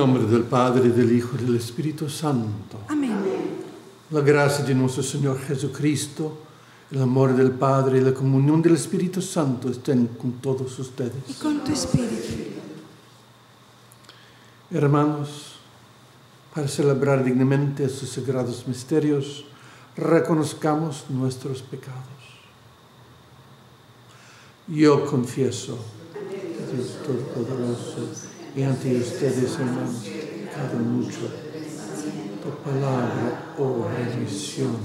Nombre del Padre, del Hijo y del Espíritu Santo. Amén. La gracia de nuestro Señor Jesucristo, el amor del Padre y la comunión del Espíritu Santo estén con todos ustedes. Y con tu Espíritu. Hermanos, para celebrar dignamente estos sagrados misterios, reconozcamos nuestros pecados. Yo confieso Dios Todopoderoso y ante ustedes, hermanos, cada mucho por palabra o remisión,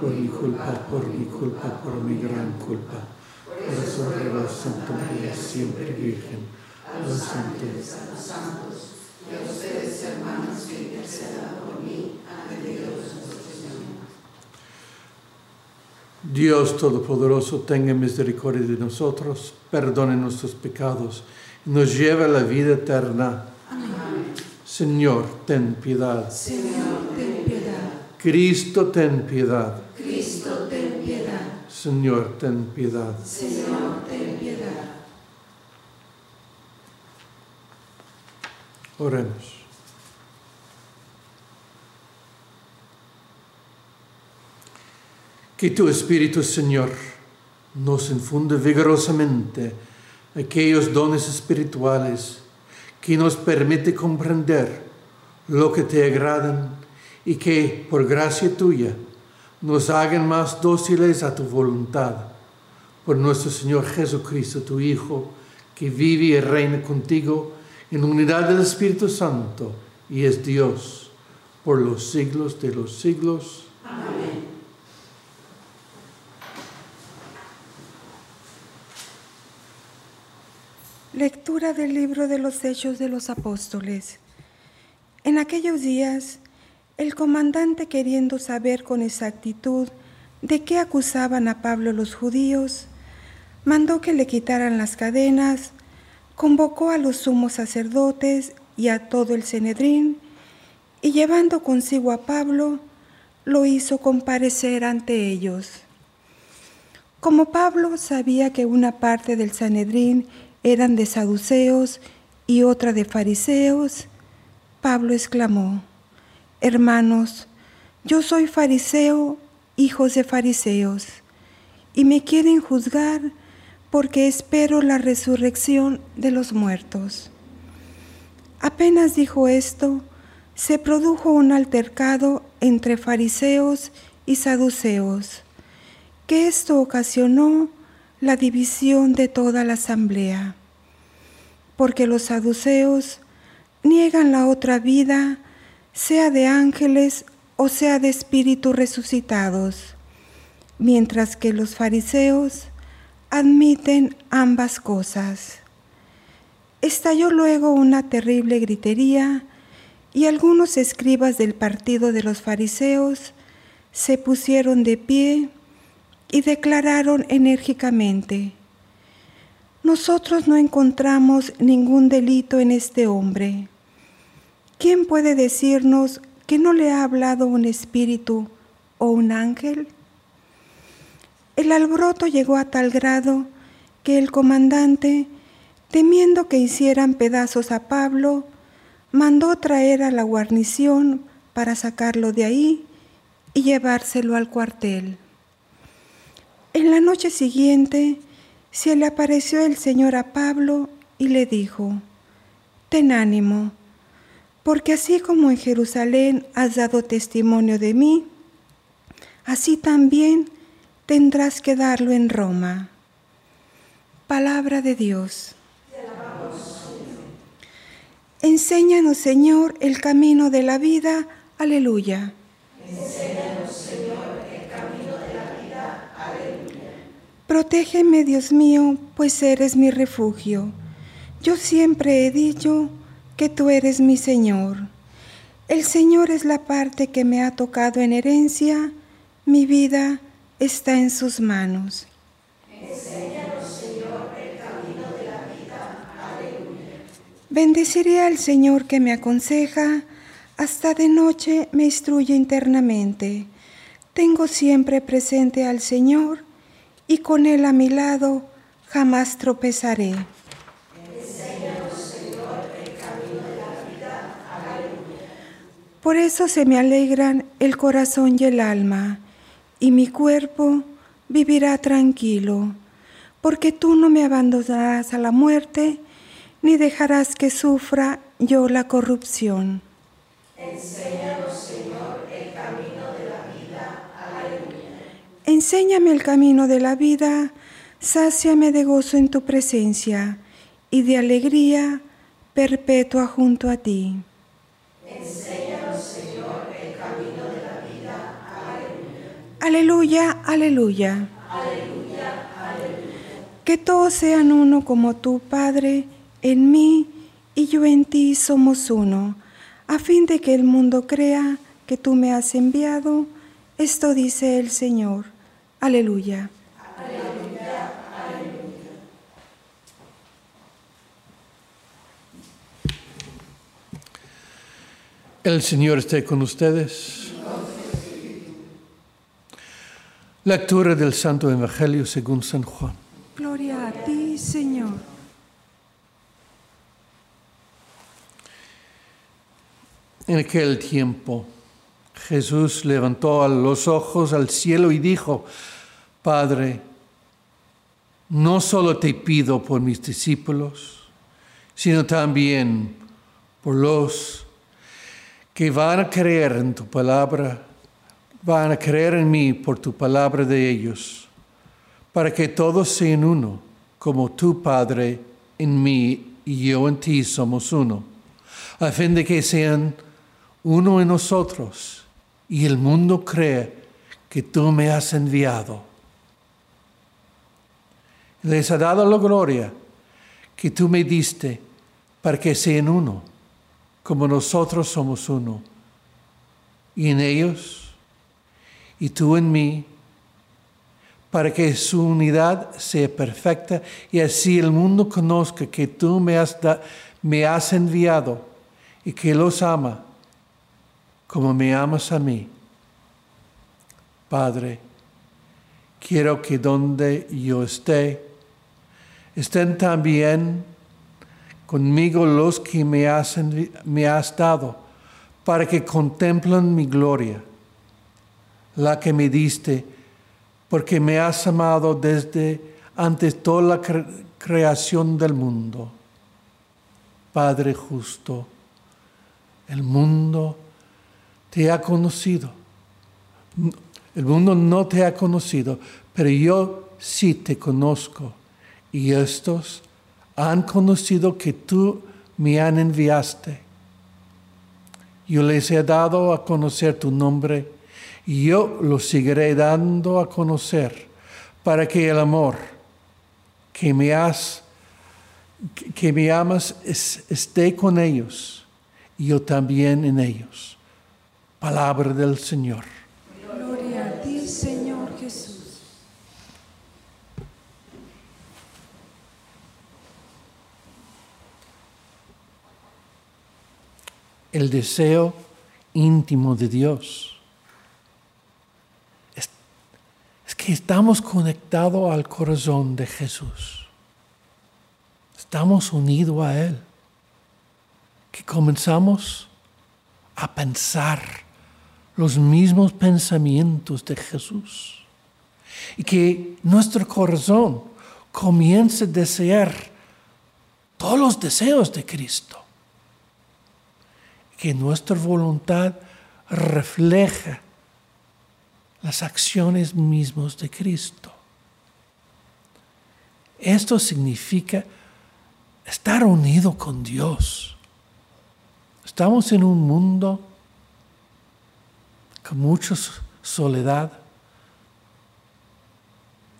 por mi culpa, por mi culpa, por mi gran culpa. Por eso ruego Santa María, siempre Virgen, a los santos. Y a ustedes, hermanos, que intercedan por mí ante Dios nuestro Señor. Dios Todopoderoso, tenga misericordia de nosotros, perdone nuestros pecados nos lleva a la vida eterna. Señor, ten piedad. Señor, ten piedad. Cristo, ten piedad. Cristo, ten piedad. Señor, ten piedad. Señor, ten piedad. Oremos. Que tu Espíritu, Señor, nos infunde vigorosamente aquellos dones espirituales que nos permite comprender lo que te agradan y que por gracia tuya nos hagan más dóciles a tu voluntad. Por nuestro Señor Jesucristo, tu Hijo, que vive y reina contigo en unidad del Espíritu Santo y es Dios por los siglos de los siglos. Amén. Lectura del libro de los Hechos de los Apóstoles. En aquellos días, el comandante, queriendo saber con exactitud de qué acusaban a Pablo los judíos, mandó que le quitaran las cadenas, convocó a los sumos sacerdotes y a todo el Cenedrín, y llevando consigo a Pablo, lo hizo comparecer ante ellos. Como Pablo sabía que una parte del Sanedrín eran de saduceos y otra de fariseos, Pablo exclamó, Hermanos, yo soy fariseo, hijos de fariseos, y me quieren juzgar porque espero la resurrección de los muertos. Apenas dijo esto, se produjo un altercado entre fariseos y saduceos, que esto ocasionó la división de toda la asamblea, porque los saduceos niegan la otra vida, sea de ángeles o sea de espíritus resucitados, mientras que los fariseos admiten ambas cosas. Estalló luego una terrible gritería y algunos escribas del partido de los fariseos se pusieron de pie y declararon enérgicamente, nosotros no encontramos ningún delito en este hombre. ¿Quién puede decirnos que no le ha hablado un espíritu o un ángel? El alboroto llegó a tal grado que el comandante, temiendo que hicieran pedazos a Pablo, mandó traer a la guarnición para sacarlo de ahí y llevárselo al cuartel. En la noche siguiente se le apareció el Señor a Pablo y le dijo, Ten ánimo, porque así como en Jerusalén has dado testimonio de mí, así también tendrás que darlo en Roma. Palabra de Dios. Enséñanos, Señor, el camino de la vida. Aleluya. Enséñanos, Señor, el camino de la vida. Aleluya. Protégeme, Dios mío, pues eres mi refugio. Yo siempre he dicho que tú eres mi Señor. El Señor es la parte que me ha tocado en herencia. Mi vida está en sus manos. Bendeciré al Señor que me aconseja, hasta de noche me instruye internamente. Tengo siempre presente al Señor y con Él a mi lado jamás tropezaré. Por eso se me alegran el corazón y el alma, y mi cuerpo vivirá tranquilo, porque tú no me abandonarás a la muerte, ni dejarás que sufra yo la corrupción. Enséñanos, Señor, el camino de la vida. Aleluya. Enséñame el camino de la vida, sáciame de gozo en tu presencia y de alegría perpetua junto a ti. Enséñanos, Señor, el camino de la vida. Aleluya. Aleluya, aleluya. Aleluya, aleluya. Que todos sean uno como tú, Padre en mí y yo en ti somos uno, a fin de que el mundo crea que tú me has enviado. Esto dice el Señor. Aleluya. Aleluya, aleluya. El Señor esté con ustedes. Lectura del Santo Evangelio según San Juan. Gloria a ti, Señor. En aquel tiempo Jesús levantó los ojos al cielo y dijo, Padre, no solo te pido por mis discípulos, sino también por los que van a creer en tu palabra, van a creer en mí por tu palabra de ellos, para que todos sean uno, como tu Padre en mí y yo en ti somos uno, a fin de que sean uno en nosotros y el mundo cree que tú me has enviado. Les ha dado la gloria que tú me diste para que sean uno, como nosotros somos uno, y en ellos, y tú en mí, para que su unidad sea perfecta y así el mundo conozca que tú me has, me has enviado y que los ama como me amas a mí. Padre, quiero que donde yo esté, estén también conmigo los que me has, me has dado, para que contemplen mi gloria, la que me diste, porque me has amado desde antes toda la creación del mundo. Padre justo, el mundo te ha conocido. El mundo no te ha conocido, pero yo sí te conozco. Y estos han conocido que tú me han enviaste. Yo les he dado a conocer tu nombre y yo lo seguiré dando a conocer para que el amor que me has que me amas esté con ellos y yo también en ellos. Palabra del Señor. Gloria a ti, Señor Jesús. El deseo íntimo de Dios. que estamos conectados al corazón de Jesús. Estamos unidos a Él. Que comenzamos a pensar los mismos pensamientos de Jesús. Y que nuestro corazón comience a desear todos los deseos de Cristo. Que nuestra voluntad refleja las acciones mismas de Cristo. Esto significa estar unido con Dios. Estamos en un mundo con mucha soledad,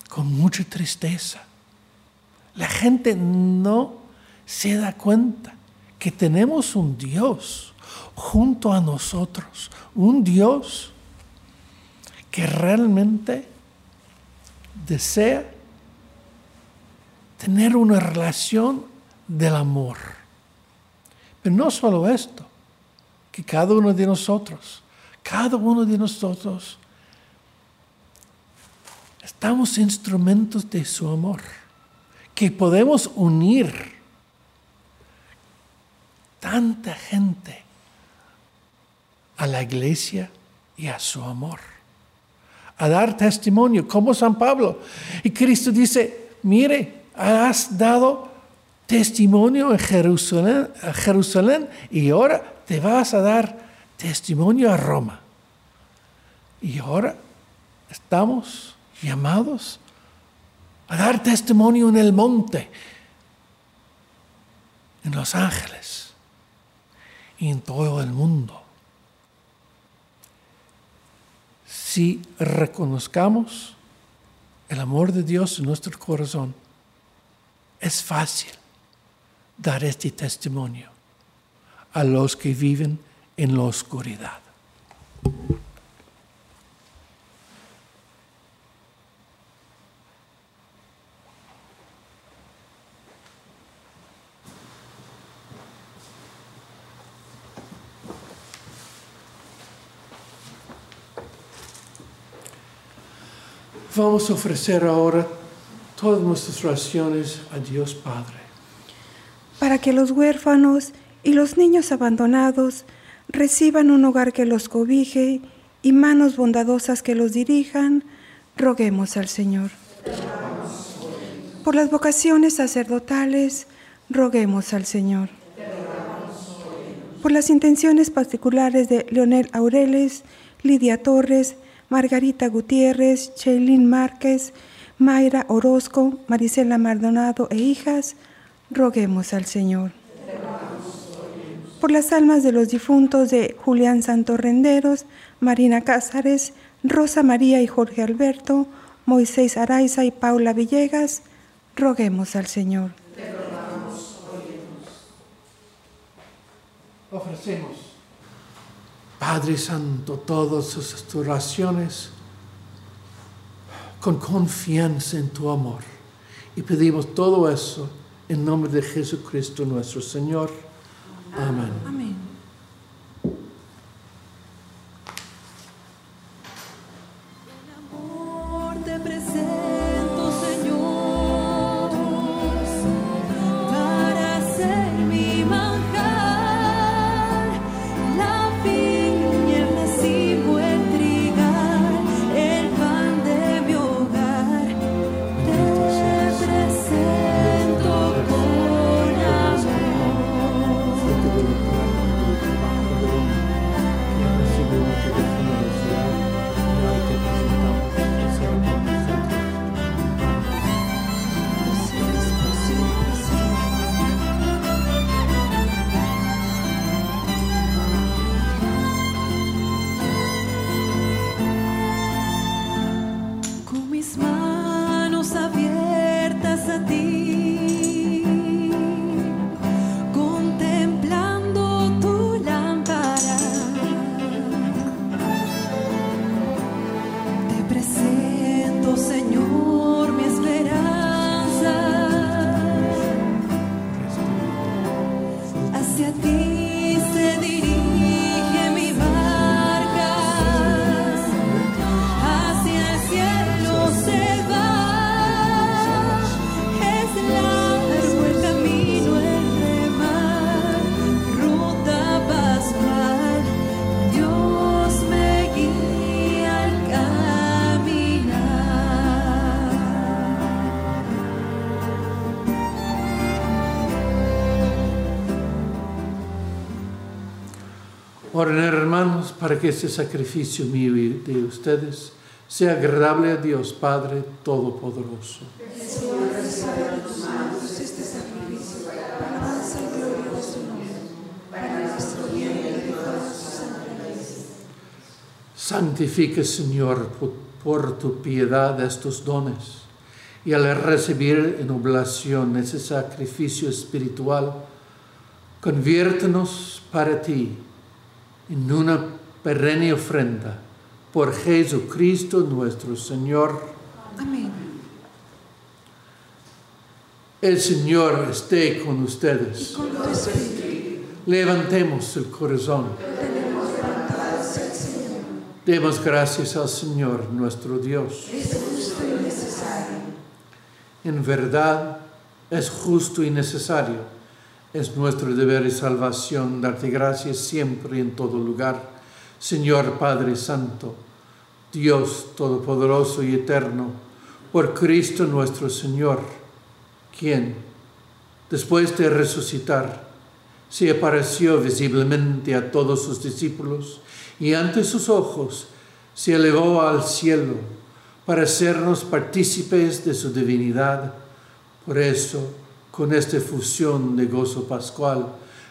con mucha tristeza. La gente no se da cuenta que tenemos un Dios junto a nosotros, un Dios que realmente desea tener una relación del amor. Pero no solo esto, que cada uno de nosotros, cada uno de nosotros, estamos instrumentos de su amor, que podemos unir tanta gente a la iglesia y a su amor a dar testimonio, como San Pablo. Y Cristo dice, mire, has dado testimonio en Jerusalén, a Jerusalén y ahora te vas a dar testimonio a Roma. Y ahora estamos llamados a dar testimonio en el monte, en los ángeles y en todo el mundo. si reconozcamos el amor de Dios en nuestro corazón, es fácil dar este testimonio a los que viven en la oscuridad. Vamos a ofrecer ahora todas nuestras oraciones a Dios Padre. Para que los huérfanos y los niños abandonados reciban un hogar que los cobije y manos bondadosas que los dirijan, roguemos al Señor. Por las vocaciones sacerdotales, roguemos al Señor. Por las intenciones particulares de Leonel Aureles, Lidia Torres, Margarita Gutiérrez, Cheilín Márquez, Mayra Orozco, Marisela Maldonado e hijas, roguemos al Señor. Por las almas de los difuntos de Julián Santorrenderos, Marina Cázares, Rosa María y Jorge Alberto, Moisés Araiza y Paula Villegas, roguemos al Señor. Ofrecemos Padre Santo, todas sus oraciones con confianza en tu amor. Y pedimos todo eso en nombre de Jesucristo nuestro Señor. Amén. Amén. Oren hermanos para que este sacrificio mío y de ustedes sea agradable a Dios Padre Todopoderoso. Santifique, Señor, por tu piedad estos dones y al recibir en oblación ese sacrificio espiritual, conviértenos para ti en una perenne ofrenda por Jesucristo nuestro Señor. Amén. El Señor esté con ustedes. Con. Levantemos el corazón. Al Señor. Demos gracias al Señor nuestro Dios. Es justo y necesario. En verdad es justo y necesario. Es nuestro deber y salvación darte gracias siempre y en todo lugar. Señor Padre Santo, Dios Todopoderoso y Eterno, por Cristo nuestro Señor, quien, después de resucitar, se apareció visiblemente a todos sus discípulos y ante sus ojos se elevó al cielo para hacernos partícipes de su divinidad. Por eso, con esta fusión de gozo pascual,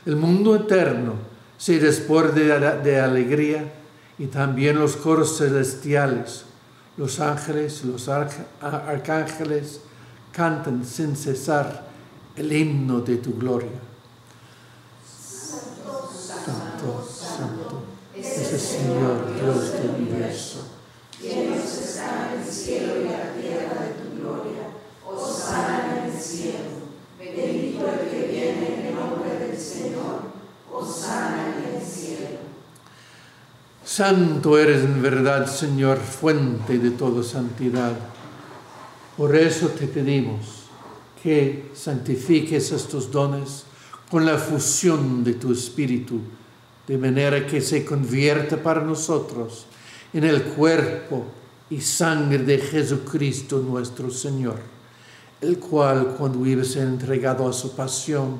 el mundo eterno se desborda de alegría y también los coros celestiales, los ángeles los arcángeles cantan sin cesar el himno de tu gloria. Santo, santo, es el Señor Dios del universo. Santo eres en verdad, Señor, fuente de toda santidad. Por eso te pedimos que santifiques estos dones con la fusión de tu Espíritu, de manera que se convierta para nosotros en el cuerpo y sangre de Jesucristo nuestro Señor, el cual cuando ser entregado a su pasión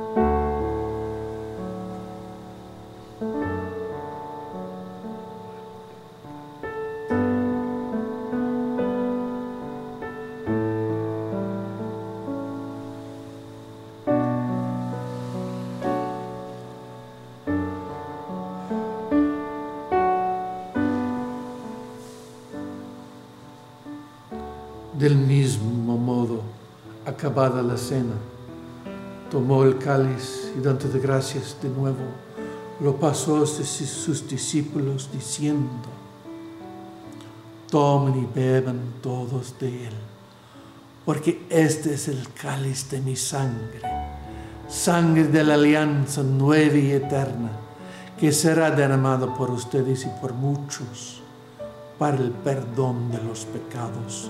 Acabada la cena, tomó el cáliz y dándote gracias de nuevo, lo pasó a sus discípulos diciendo, tomen y beban todos de él, porque este es el cáliz de mi sangre, sangre de la alianza nueva y eterna, que será derramada por ustedes y por muchos para el perdón de los pecados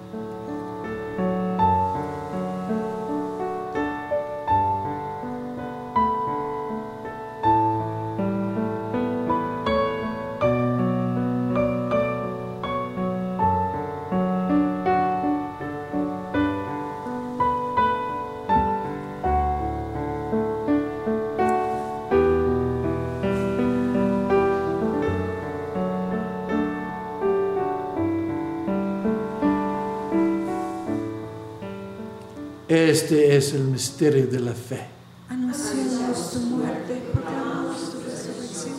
Este es el misterio de la fe. Anunciamos tu muerte, proclamamos tu resurrección.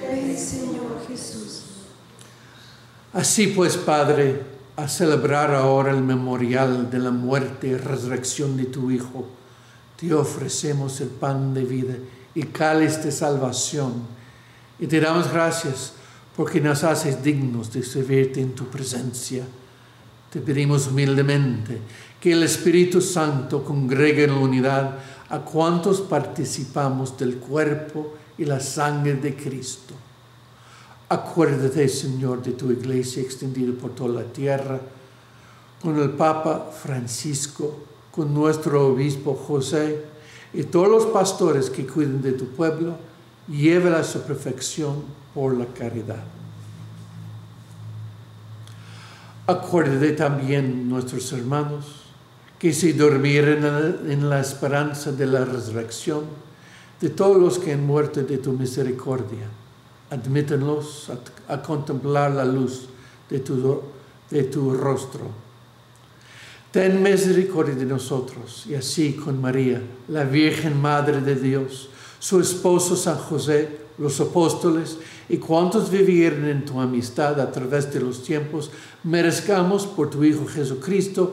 Ven, Señor Jesús. Así pues, Padre, a celebrar ahora el memorial de la muerte y resurrección de tu Hijo, te ofrecemos el pan de vida y cáliz de salvación. Y te damos gracias porque nos haces dignos de servirte en tu presencia. Te pedimos humildemente que el Espíritu Santo congregue en unidad a cuantos participamos del cuerpo y la sangre de Cristo. Acuérdate, Señor, de tu iglesia extendida por toda la tierra, con el Papa Francisco, con nuestro obispo José y todos los pastores que cuiden de tu pueblo, llévala a su perfección por la caridad. Acuérdate también nuestros hermanos que se durmieron en la esperanza de la resurrección, de todos los que han muerto de tu misericordia admítenlos a, contemplar la luz de tu, de tu rostro. Ten misericordia de nosotros y así con María, la Virgen Madre de Dios, su esposo San José, los apóstoles y cuantos vivieron en tu amistad a través de los tiempos, merezcamos por tu Hijo Jesucristo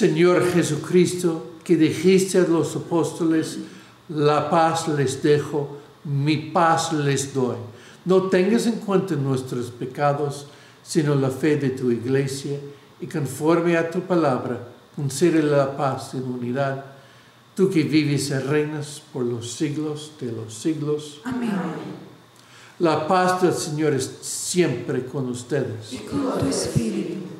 Señor Jesucristo, que dijiste a los apóstoles, la paz les dejo, mi paz les doy. No tengas en cuenta nuestros pecados, sino la fe de tu iglesia, y conforme a tu palabra, concede la paz en unidad, tú que vives y reinas por los siglos de los siglos. Amén. La paz del Señor es siempre con ustedes. Y con tu espíritu.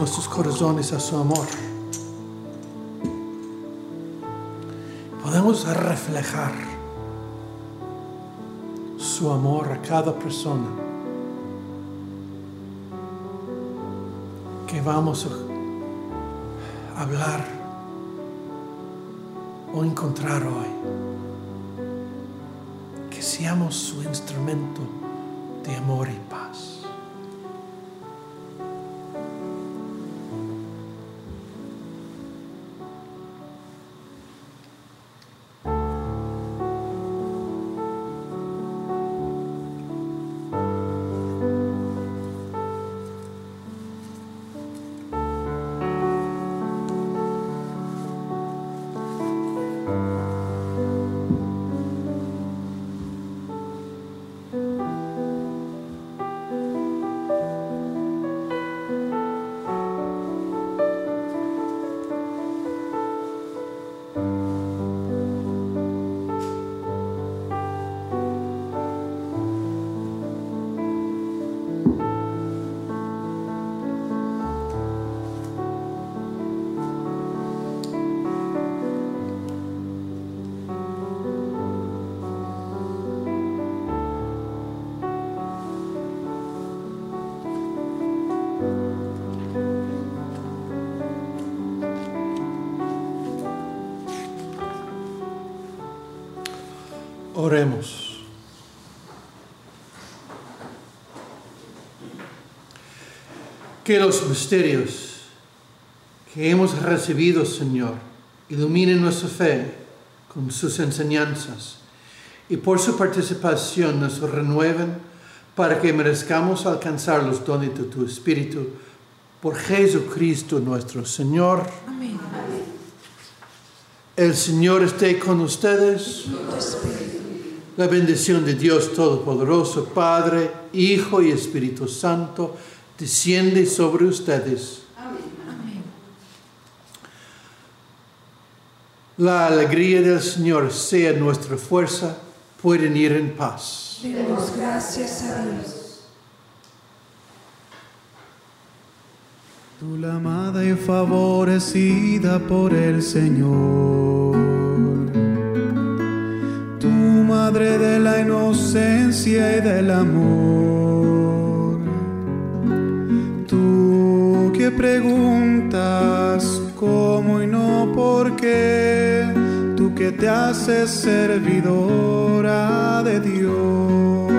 Nuestros corazones a su amor. Podemos reflejar su amor a cada persona que vamos a hablar o encontrar hoy. Que seamos su instrumento de amor y paz. Oremos. Que los misterios que hemos recibido, Señor, iluminen nuestra fe con sus enseñanzas y por su participación nos renueven para que merezcamos alcanzar los dones de tu Espíritu por Jesucristo nuestro Señor. Amén. El Señor esté con ustedes. La bendición de Dios Todopoderoso, Padre, Hijo y Espíritu Santo, desciende sobre ustedes. La alegría del Señor sea nuestra fuerza. Pueden ir en paz. Demos gracias a Dios. Tú la amada y favorecida por el Señor. Madre de la inocencia y del amor. Tú que preguntas cómo y no por qué. Tú que te haces servidora de Dios.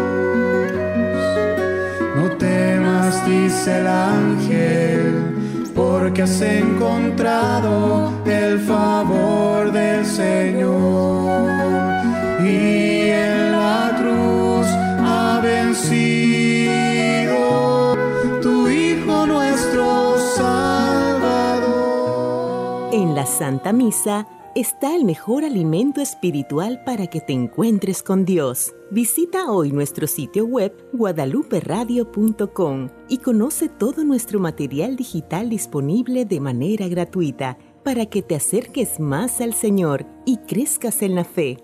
No temas, dice el ángel, porque has encontrado el favor del Señor. Y en la cruz ha vencido tu Hijo nuestro. En la Santa Misa está el mejor alimento espiritual para que te encuentres con Dios. Visita hoy nuestro sitio web guadaluperadio.com y conoce todo nuestro material digital disponible de manera gratuita para que te acerques más al Señor y crezcas en la fe.